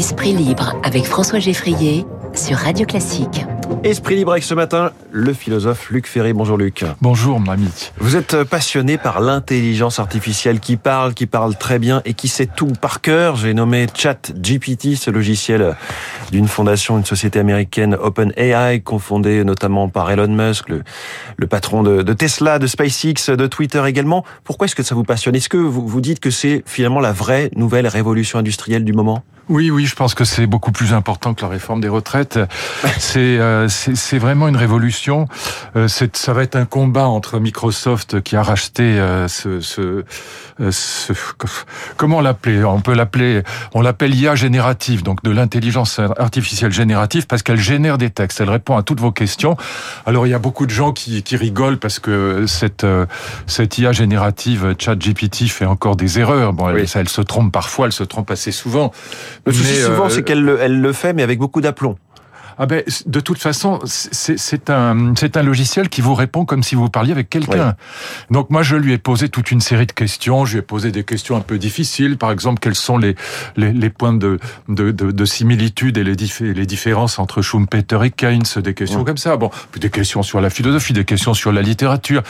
Esprit libre avec François Geffrier sur Radio Classique. Esprit libre avec ce matin, le philosophe Luc Ferré. Bonjour Luc. Bonjour mon ami. Vous êtes passionné par l'intelligence artificielle qui parle, qui parle très bien et qui sait tout par cœur. J'ai nommé ChatGPT, ce logiciel d'une fondation, une société américaine OpenAI, confondée notamment par Elon Musk, le, le patron de, de, Tesla, de SpaceX, de Twitter également. Pourquoi est-ce que ça vous passionne? Est-ce que vous vous dites que c'est finalement la vraie nouvelle révolution industrielle du moment? Oui, oui, je pense que c'est beaucoup plus important que la réforme des retraites. C'est euh, c'est vraiment une révolution. Euh, ça va être un combat entre Microsoft qui a racheté euh, ce, ce, euh, ce, comment l'appeler? On peut l'appeler, on l'appelle IA générative, donc de l'intelligence artificielle générative, parce qu'elle génère des textes, elle répond à toutes vos questions. Alors il y a beaucoup de gens qui, qui rigolent parce que cette euh, cette IA générative, ChatGPT, fait encore des erreurs. Bon, elle, elle se trompe parfois, elle se trompe assez souvent. Le souci souvent, c'est qu'elle elle le fait, mais avec beaucoup d'aplomb. Ah ben, de toute façon, c'est un, c'est un logiciel qui vous répond comme si vous parliez avec quelqu'un. Donc moi, je lui ai posé toute une série de questions. Je lui ai posé des questions un peu difficiles. Par exemple, quels sont les, les, les points de, de, de, de, similitude et les, les différences entre Schumpeter et Keynes, des questions comme ça. Bon, puis des questions sur la philosophie, des questions sur la littérature.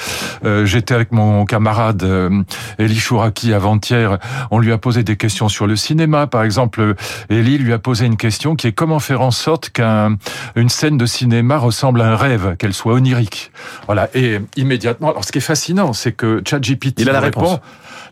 Euh, J'étais avec mon camarade euh, Elie Chouraki avant-hier. On lui a posé des questions sur le cinéma. Par exemple, Elie lui a posé une question qui est comment faire en sorte qu'un une scène de cinéma ressemble à un rêve, qu'elle soit onirique. Voilà. Et immédiatement, alors ce qui est fascinant, c'est que ChatGPT il a la répond.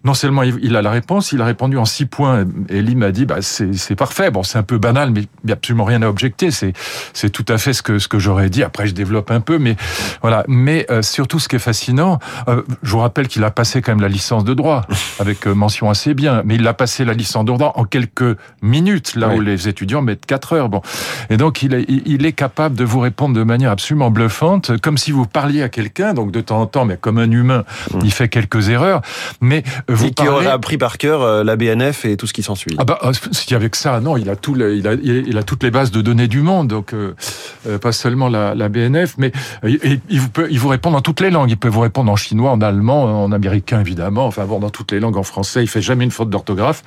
Non seulement il a la réponse, il a répondu en six points. Et Lee m'a dit, bah, c'est parfait. Bon, c'est un peu banal, mais il n'y a absolument rien à objecter. C'est c'est tout à fait ce que ce que j'aurais dit. Après, je développe un peu, mais voilà. Mais euh, surtout, ce qui est fascinant, euh, je vous rappelle qu'il a passé quand même la licence de droit avec euh, mention assez bien, mais il a passé la licence de droit en quelques minutes, là où les étudiants mettent quatre heures. Bon, et donc il est il est capable de vous répondre de manière absolument bluffante, comme si vous parliez à quelqu'un. Donc de temps en temps, mais comme un humain, mmh. il fait quelques erreurs, mais vous et qui aurait appris par cœur euh, la BNF et tout ce qui s'ensuit. Ah bah, y avec ça, non, il a tout, il a, il a toutes les bases de données du monde, donc euh, euh pas seulement la, la BNF, mais il, il, vous peut, il vous répond dans toutes les langues. Il peut vous répondre en chinois, en allemand, en américain évidemment, enfin bon, dans toutes les langues, en français. Il fait jamais une faute d'orthographe.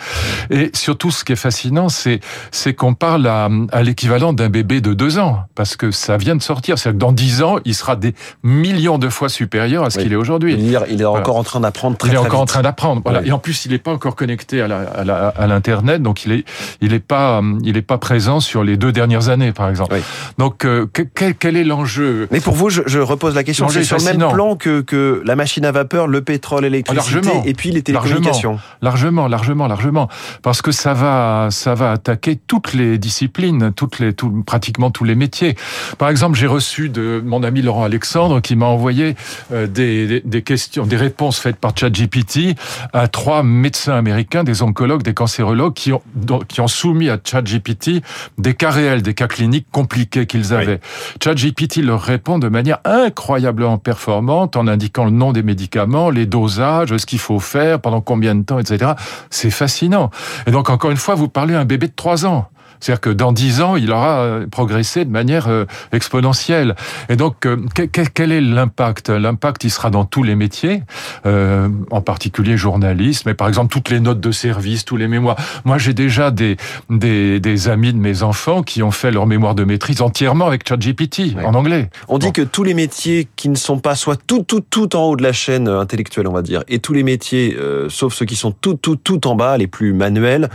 Et surtout, ce qui est fascinant, c'est c'est qu'on parle à, à l'équivalent d'un bébé de deux ans, parce que ça vient de sortir. C'est-à-dire que dans dix ans, il sera des millions de fois supérieur à ce qu'il est aujourd'hui. Il est encore en train d'apprendre très, Il est très encore vite. en train d'apprendre. Voilà. Et en plus, il n'est pas encore connecté à l'internet, la, à donc il est, il est pas, il est pas présent sur les deux dernières années, par exemple. Oui. Donc, euh, quel, quel, est l'enjeu? Mais pour vous, je, je repose la question. C'est sur le même plan que, que la machine à vapeur, le pétrole, l'électricité, et puis les télécommunications. Largement, largement, largement, parce que ça va, ça va attaquer toutes les disciplines, toutes les, tout, pratiquement tous les métiers. Par exemple, j'ai reçu de mon ami Laurent Alexandre qui m'a envoyé euh, des, des, des, questions, des réponses faites par ChatGPT à trois médecins américains, des oncologues, des cancérologues, qui ont, qui ont soumis à ChatGPT des cas réels, des cas cliniques compliqués qu'ils avaient. Oui. ChatGPT leur répond de manière incroyablement performante en indiquant le nom des médicaments, les dosages, ce qu'il faut faire, pendant combien de temps, etc. C'est fascinant. Et donc, encore une fois, vous parlez à un bébé de trois ans. C'est-à-dire que dans dix ans, il aura euh, progressé de manière euh, exponentielle. Et donc, euh, quel est l'impact? L'impact, il sera dans tous les métiers, euh, en particulier journalisme, mais par exemple toutes les notes de service, tous les mémoires. Moi, j'ai déjà des, des, des, amis de mes enfants qui ont fait leur mémoire de maîtrise entièrement avec ChatGPT, ouais. en anglais. On dit bon. que tous les métiers qui ne sont pas soit tout, tout, tout en haut de la chaîne intellectuelle, on va dire, et tous les métiers, euh, sauf ceux qui sont tout, tout, tout en bas, les plus manuels,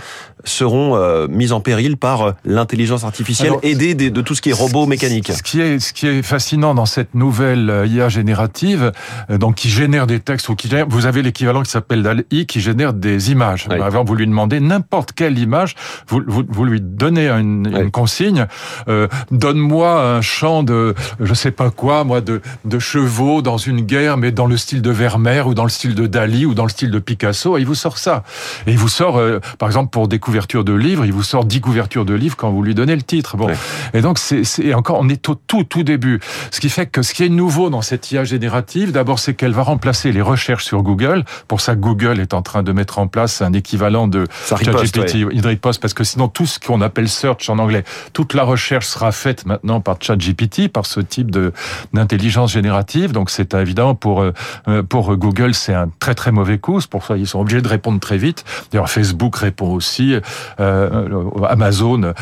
seront euh, mis en péril par l'intelligence artificielle Alors, aidée de, de, tout ce qui est robot mécanique. Ce qui est, ce qui est fascinant dans cette nouvelle euh, IA générative, euh, donc qui génère des textes ou qui génère, vous avez l'équivalent qui s'appelle DAL-I qui génère des images. Oui. Avant, vous lui demandez n'importe quelle image, vous, vous, vous, lui donnez une, oui. une consigne, euh, donne-moi un champ de, je sais pas quoi, moi, de, de chevaux dans une guerre, mais dans le style de Vermeer ou dans le style de Dali ou dans le style de Picasso, et il vous sort ça. Et il vous sort, euh, par exemple, pour des couvertures de livres, il vous sort 10 couvertures de livres quand vous lui donnez le titre. Bon. Ouais. Et donc, c'est encore, on est au tout, tout début. Ce qui fait que ce qui est nouveau dans cette IA générative, d'abord, c'est qu'elle va remplacer les recherches sur Google. Pour ça, Google est en train de mettre en place un équivalent de ChatGPT, ouais. riposte, parce que sinon, tout ce qu'on appelle search en anglais, toute la recherche sera faite maintenant par ChatGPT, par ce type de d'intelligence générative. Donc, c'est évidemment pour euh, pour Google, c'est un très très mauvais coup. C'est pour ça ils sont obligés de répondre très vite. D'ailleurs, Facebook répond aussi, euh, Amazon Amazon,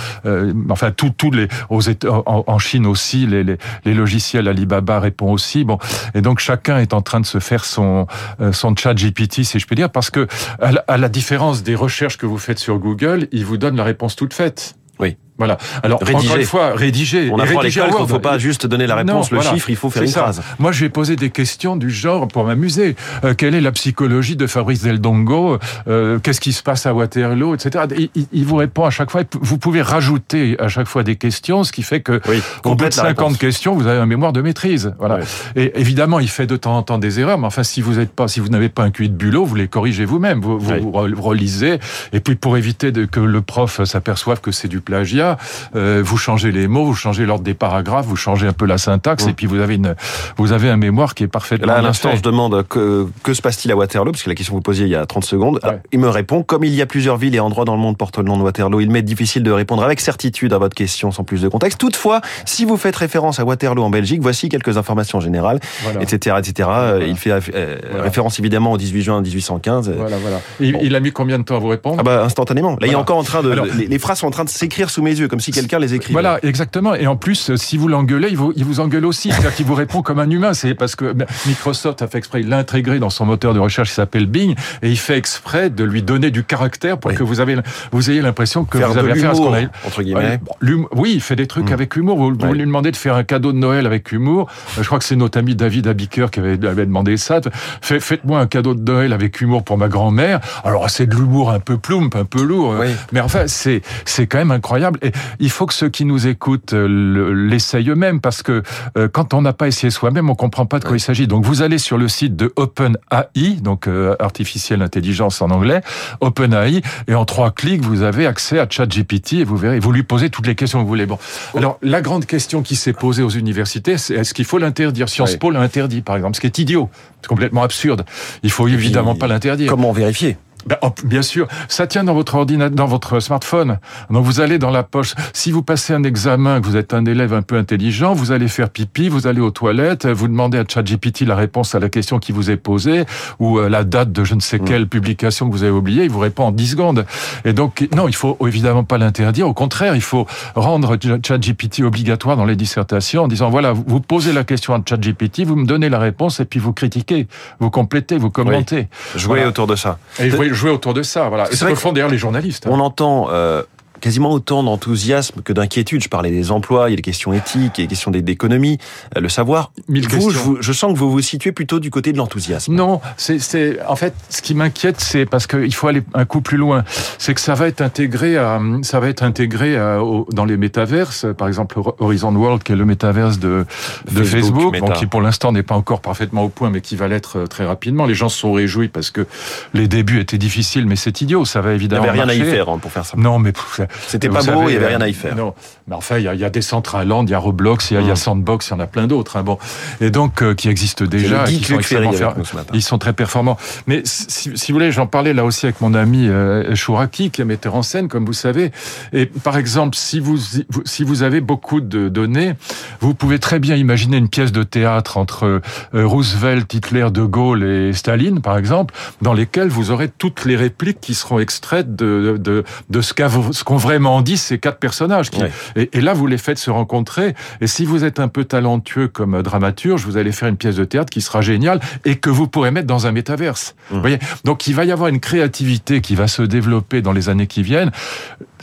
enfin tous les en, Chine aussi, les, logiciels Alibaba répond aussi. Bon, et donc chacun est en train de se faire son son chat GPT, si je peux dire, parce que à la différence des recherches que vous faites sur Google, il vous donne la réponse toute faite. Voilà. Alors rédiger. encore une fois, rédiger. On apprend à l'école qu'il ne faut pas juste donner la réponse, le chiffre, il faut faire une phrase. Moi, j'ai posé des questions du genre pour m'amuser. Euh, quelle est la psychologie de Fabrice Del Dongo euh, Qu'est-ce qui se passe à Waterloo, etc. Il, il, vous répond à chaque fois. Vous pouvez rajouter à chaque fois des questions, ce qui fait que oui, au bout de 50 questions, vous avez un mémoire de maîtrise. Voilà. Et évidemment, il fait de temps en temps des erreurs, mais enfin, si vous n'êtes pas, si vous n'avez pas un QI de bulot, vous les corrigez vous-même. Vous, vous, relisez. Et puis, pour éviter de, que le prof s'aperçoive que c'est du plagiat. Euh, vous changez les mots, vous changez l'ordre des paragraphes, vous changez un peu la syntaxe, mm. et puis vous avez une, vous avez un mémoire qui est parfaitement. Là, à l'instant, je demande que, que se passe-t-il à Waterloo, parce que la question que vous posiez il y a 30 secondes. Il me répond, comme il y a plusieurs villes et endroits dans le monde portant le nom de Waterloo, il m'est difficile de répondre avec certitude à votre question sans plus de contexte. Toutefois, si vous faites référence à Waterloo en Belgique, voici quelques informations générales, etc., etc. Il fait euh, référence évidemment au 18 juin 1815. Voilà, voilà. Il, a mis combien de temps à vous répondre? Ah bah, instantanément. Là, il est encore en train de, les, les, phrases sont en train de s'écrire sous mes yeux, comme si quelqu'un les écrivait. Voilà, exactement. Et en plus, si vous l'engueulez, il vous, il vous engueule aussi. C'est-à-dire qu'il vous répond comme un humain. C'est parce que Microsoft a fait exprès, il l'a intégré dans son moteur de recherche qui s'appelle Bing, et il fait exprès de lui donner du caractère pour que vous, avez, vous ayez l'impression que vous avez affaire à ce qu'on a. Entre guillemets. oui, il fait des trucs mm. avec humour. Vous, lui demandez de faire un cadeau de Noël avec humour. Euh, je crois que c'est notre ami David Abiker qui avait, avait demandé ça. Faites-moi un cadeau de Noël avec humour pour ma grand-mère. Alors, c'est de l'humour un peu ploumpe, un peu lourd. Mais enfin, c'est, c'est quand même incroyable. Et il faut que ceux qui nous écoutent euh, l'essayent eux-mêmes parce que euh, quand on n'a pas essayé soi-même, on comprend pas de quoi il s'agit. Donc vous allez sur le site de OpenAI, donc euh, artificielle intelligence en anglais, OpenAI, et en trois clics vous avez accès à ChatGPT et vous verrez, vous lui posez toutes les questions que vous voulez. Bon, alors la grande question qui s'est posée aux universités, c'est est-ce qu'il faut l'interdire? Sciences Po l'a interdit, par exemple, ce qui est idiot, c'est complètement absurde. Il faut évidemment pas l'interdire. Comment vérifier? Ben, bien sûr, ça tient dans votre ordinateur, dans votre smartphone. Donc vous allez dans la poche. Si vous passez un examen, que vous êtes un élève un peu intelligent, vous allez faire pipi, vous allez aux toilettes, vous demandez à ChatGPT la réponse à la question qui vous est posée ou euh, la date de je ne sais mm. quelle publication que vous avez oubliée, il vous répond en 10 secondes. Et donc non, il faut évidemment pas l'interdire. Au contraire, il faut rendre ChatGPT obligatoire dans les dissertations en disant voilà, vous posez la question à ChatGPT, vous me donnez la réponse et puis vous critiquez, vous complétez, vous commentez. Jouez autour de ça jouer autour de ça. Voilà. C'est ce que font d'ailleurs les journalistes. Hein. On entend euh, quasiment autant d'enthousiasme que d'inquiétude. Je parlais des emplois, il y a des questions éthiques, il y a des questions d'économie, euh, le savoir. Mille vous, je, je, sens que vous vous situez plutôt du côté de l'enthousiasme. Non, c'est en fait ce qui m'inquiète, c'est parce qu'il faut aller un coup plus loin. C'est que ça va être intégré, à, ça va être intégré à, dans les métaverses, par exemple Horizon World, qui est le métaverse de, de Facebook, Facebook qui pour l'instant n'est pas encore parfaitement au point, mais qui va l'être euh, très rapidement. Les gens se sont réjouis parce que les débuts étaient difficiles, mais c'est idiot. Ça va évidemment. Il n'y avait rien à y faire hein, pour faire ça. Non, mais c'était pas beau, il n'y avait rien à y faire. Non, mais enfin, il y a, y a Decentraland, il y a Roblox, il y, a, y a mm. Sandbox, il y en a plein d'autres. Hein, bon, et donc euh, qui existent déjà, et qui sont Ils sont très performants. Mais si, si vous voulez, j'en parlais là aussi avec mon ami euh, Chouraki, qui est metteur en scène, comme vous savez. Et par exemple, si vous si vous avez beaucoup de données, vous pouvez très bien imaginer une pièce de théâtre entre euh, Roosevelt, Hitler, De Gaulle et Staline, par exemple, dans lesquelles vous aurez toutes les répliques qui seront extraites de de, de ce qu'ont vraiment dit ces quatre personnages. Qui, et, là, vous les faites se rencontrer. Et si vous êtes un peu talentueux comme dramaturge, vous allez faire une pièce de théâtre qui sera géniale et que vous pourrez mettre dans un métaverse. Mmh. Vous voyez? Donc, il va y avoir une créativité qui va se développer dans les années qui viennent.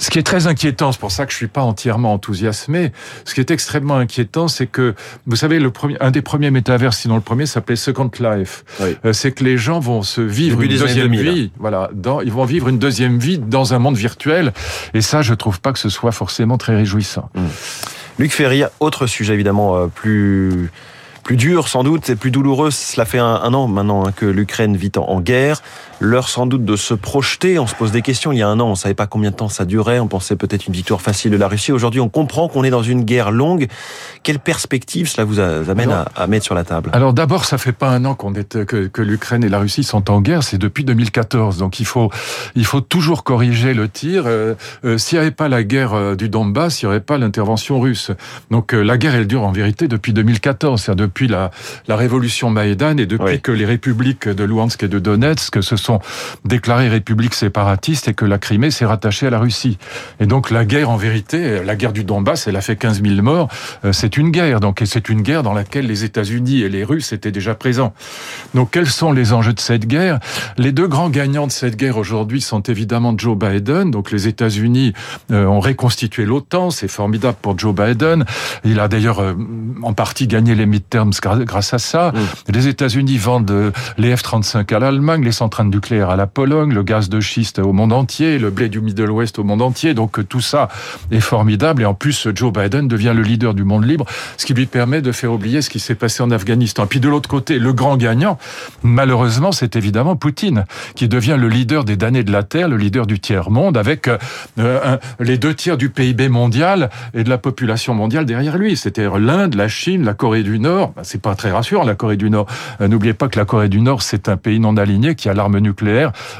Ce qui est très inquiétant, c'est pour ça que je suis pas entièrement enthousiasmé. Ce qui est extrêmement inquiétant, c'est que, vous savez, le premier, un des premiers métavers, sinon le premier, s'appelait Second Life. Euh, c'est que les gens vont se vivre une deuxième vie. Voilà, dans, ils vont vivre une deuxième vie dans un monde virtuel. Et ça, je trouve pas que ce soit forcément très réjouissant. Mmh. Luc Ferry, autre sujet évidemment euh, plus plus dur sans doute et plus douloureux. Cela fait un, an maintenant hein, que l'Ukraine vit en guerre l'heure sans doute de se projeter. On se pose des questions. Il y a un an, on ne savait pas combien de temps ça durait. On pensait peut-être une victoire facile de la Russie. Aujourd'hui, on comprend qu'on est dans une guerre longue. Quelle perspective cela vous amène à, mettre sur la table Alors d'abord, ça fait pas un an qu'on est que, que l'Ukraine et la Russie sont en guerre. C'est depuis 2014. Donc il faut il faut toujours corriger le tir. Euh, euh, S'il n'y avait pas la guerre euh, du Donbass, il n'y aurait pas l'intervention russe. Donc euh, la guerre, elle dure en vérité depuis 2014. C'est-à-dire depuis la, la révolution Maïdan et depuis que les républiques de Luhansk et de Donetsk se sont sont déclarées républiques séparatistes et que la Crimée s'est rattachée à la Russie. Et donc la guerre, en vérité, la guerre du Donbass, elle a fait 15 000 morts. Euh, c'est une guerre, donc c'est une guerre dans laquelle les États-Unis et les Russes étaient déjà présents. Donc quels sont les enjeux de cette guerre? Les deux grands gagnants de cette guerre aujourd'hui sont évidemment Joe Biden. Donc les États-Unis euh, ont réconstitué l'OTAN, c'est formidable pour Joe Biden. Il a d'ailleurs euh, en partie gagné les midterms grâce à ça. Mm. Les États-Unis vendent les F-35 à l'Allemagne, les centrales nucléaires à la Pologne, le gaz de schiste au monde entier, le blé du Middle West au monde entier. Donc tout ça est formidable. Et en plus, Joe Biden devient le leader du monde libre, ce qui lui permet de faire oublier ce qui s'est passé en Afghanistan. Puis de l'autre côté, le grand gagnant, malheureusement, c'est évidemment Poutine, qui devient le leader des damnés de la Terre, le leader du tiers-monde, avec euh, les deux tiers du PIB mondial et de la population mondiale derrière lui. C'était l'Inde, la Chine, la Corée du Nord. Bah, c'est pas très rassurant, la Corée du Nord. Euh, n'oubliez pas que la Corée du Nord, c'est un pays non aligné qui a l'arme nucléaire.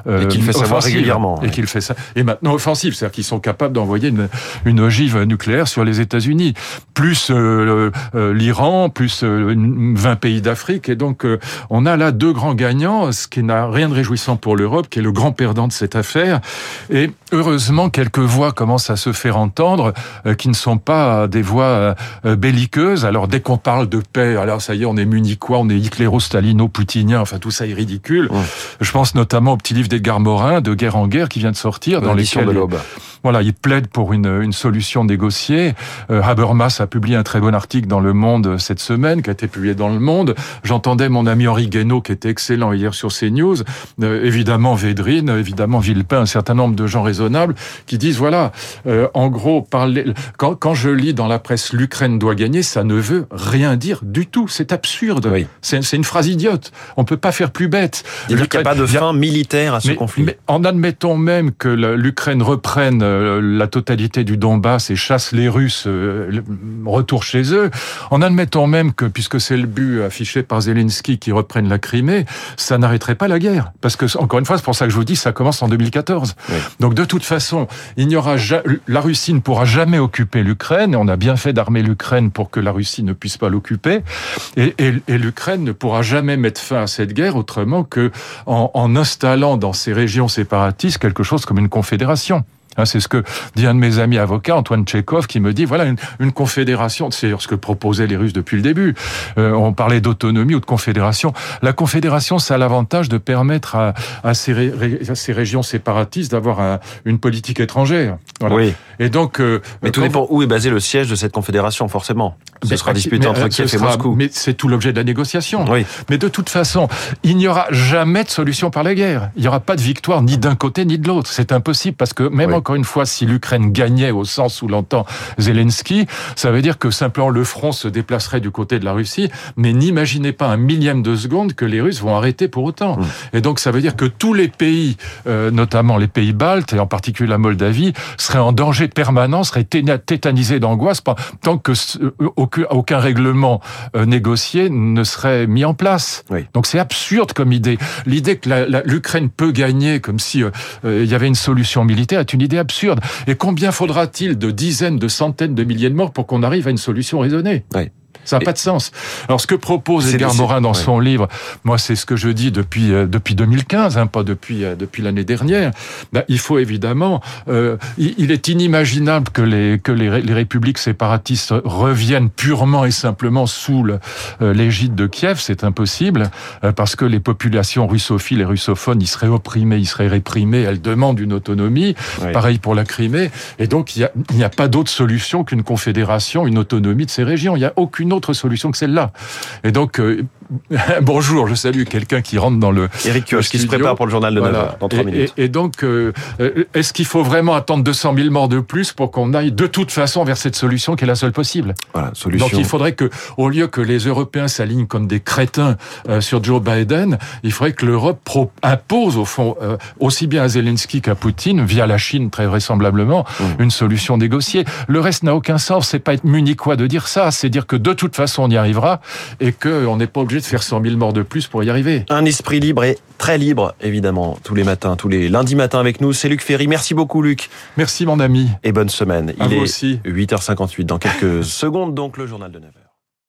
Euh, et qu'il fait savoir régulièrement. Et qu'il fait ça. Et maintenant offensif, c'est-à-dire qu'ils sont capables d'envoyer une, une ogive nucléaire sur les États-Unis. Plus euh, l'Iran, plus 20 pays d'Afrique. Et donc, on a là deux grands gagnants, ce qui n'a rien de réjouissant pour l'Europe, qui est le grand perdant de cette affaire. Et heureusement, quelques voix commencent à se faire entendre, qui ne sont pas des voix belliqueuses. Alors, dès qu'on parle de paix, alors ça y est, on est munichois, on est hitléro-stalino-poutinien, enfin tout ça est ridicule. Je pense notamment au petit livre d'Edgar Morin, De guerre en guerre, qui vient de sortir, dans l'édition de l'Aube. Voilà, il plaide pour une, une solution négociée. Euh, Habermas a publié un très bon article dans Le Monde cette semaine, qui a été publié dans Le Monde. J'entendais mon ami Henri Guénaud, qui était excellent hier sur CNews, euh, évidemment Védrine, évidemment Villepin, un certain nombre de gens raisonnables, qui disent, voilà, euh, en gros, parler, quand, quand je lis dans la presse l'Ukraine doit gagner, ça ne veut rien dire du tout. C'est absurde. Oui. C'est une phrase idiote. On peut pas faire plus bête. Il n'y a pas de fin militaire à ce conflit. Mais en admettant même que l'Ukraine reprenne euh, la totalité du Donbass et chasse les Russes euh, retour chez eux, en admettant même que, puisque c'est le but affiché par Zelensky qui reprenne la Crimée, ça n'arrêterait pas la guerre. Parce que, encore une fois, c'est pour ça que je vous dis, ça commence en 2014. Donc de toute façon, il n'y aura la Russie ne pourra jamais occuper l'Ukraine, et on a bien fait d'armer l'Ukraine pour que la Russie ne puisse pas l'occuper, et, et, l'Ukraine ne pourra jamais mettre fin à cette guerre autrement que en, en installant dans ces régions séparatistes quelque chose comme une confédération. Hein, c'est ce que dit un de mes amis avocats, Antoine Tchekhov, qui me dit voilà une, une confédération. C'est ce que proposaient les Russes depuis le début. Euh, on parlait d'autonomie ou de confédération. La confédération, ça a l'avantage de permettre à, à, ces, à, ces, régions séparatistes d'avoir une politique étrangère. Voilà. Oui. Et donc, euh, mais tout dépend où est basé le siège de cette confédération, forcément. Ce sera disputé entre Kiev et Moscou. Mais c'est tout l'objet de la négociation. Oui. Mais de toute façon, il n'y aura jamais de solution par la guerre. Il n'y aura pas de victoire ni d'un côté ni de l'autre. C'est impossible parce que même encore une fois, si l'Ukraine gagnait au sens où l'entend Zelensky, ça veut dire que simplement le front se déplacerait du côté de la Russie, mais n'imaginez pas un millième de seconde que les Russes vont arrêter pour autant. Mmh. Et donc ça veut dire que tous les pays, euh, notamment les pays baltes et en particulier la Moldavie, seraient en danger permanent, seraient tétanisés d'angoisse tant que euh, aucun règlement euh, négocié ne serait mis en place. Donc c'est absurde comme idée. L'idée que l'Ukraine peut gagner comme si il y avait une solution militaire est une idée absurde. Et combien faudra-t-il de dizaines, de centaines de milliers de morts pour qu'on arrive à une solution raisonnée? Ça n'a pas de sens. Alors, ce que propose Edgar Morin dans son livre, moi, c'est ce que je dis depuis euh, depuis 2015, hein, pas depuis euh, depuis l'année dernière. Ben, il faut évidemment, euh, il, est inimaginable que les que les, les, républiques séparatistes reviennent purement et simplement sous l'égide de Kiev. C'est impossible parce que les populations russophiles et russophones, ils seraient opprimés, ils seraient réprimés. Elles demandent une autonomie. Pareil pour la Crimée. Et donc, il n'y a, a pas d'autre solution qu'une confédération, une autonomie de ces régions. Il n'y a aucune autre solution que celle-là. Et donc, euh, bonjour, je salue quelqu'un qui rentre dans le. Eric Kioch, qui se prépare pour le journal de 9 dans 3 minutes. Et, donc, euh, euh, est-ce qu'il faut vraiment attendre 200 000 morts de plus pour qu'on aille de toute façon vers cette solution qui est la seule possible? Voilà, solution. Donc, il faudrait que, au lieu que les Européens s'alignent comme des crétins sur Joe Biden, il faudrait que l'Europe impose, au fond, aussi bien à Zelensky qu'à Poutine, via la Chine très vraisemblablement, mmh. une solution négociée. Le reste n'a aucun sens. C'est pas être munichois de dire ça. C'est dire que de toute façon, on y arrivera et qu'on n'est pas obligé de faire 100 000 morts de plus pour y arriver. Un esprit libre et très libre, évidemment, tous les matins, tous les lundis matins avec nous. C'est Luc Ferry. Merci beaucoup, Luc. Merci, mon ami. Et bonne semaine. Il est aussi. 8h58 dans quelques secondes, donc le journal de 9h.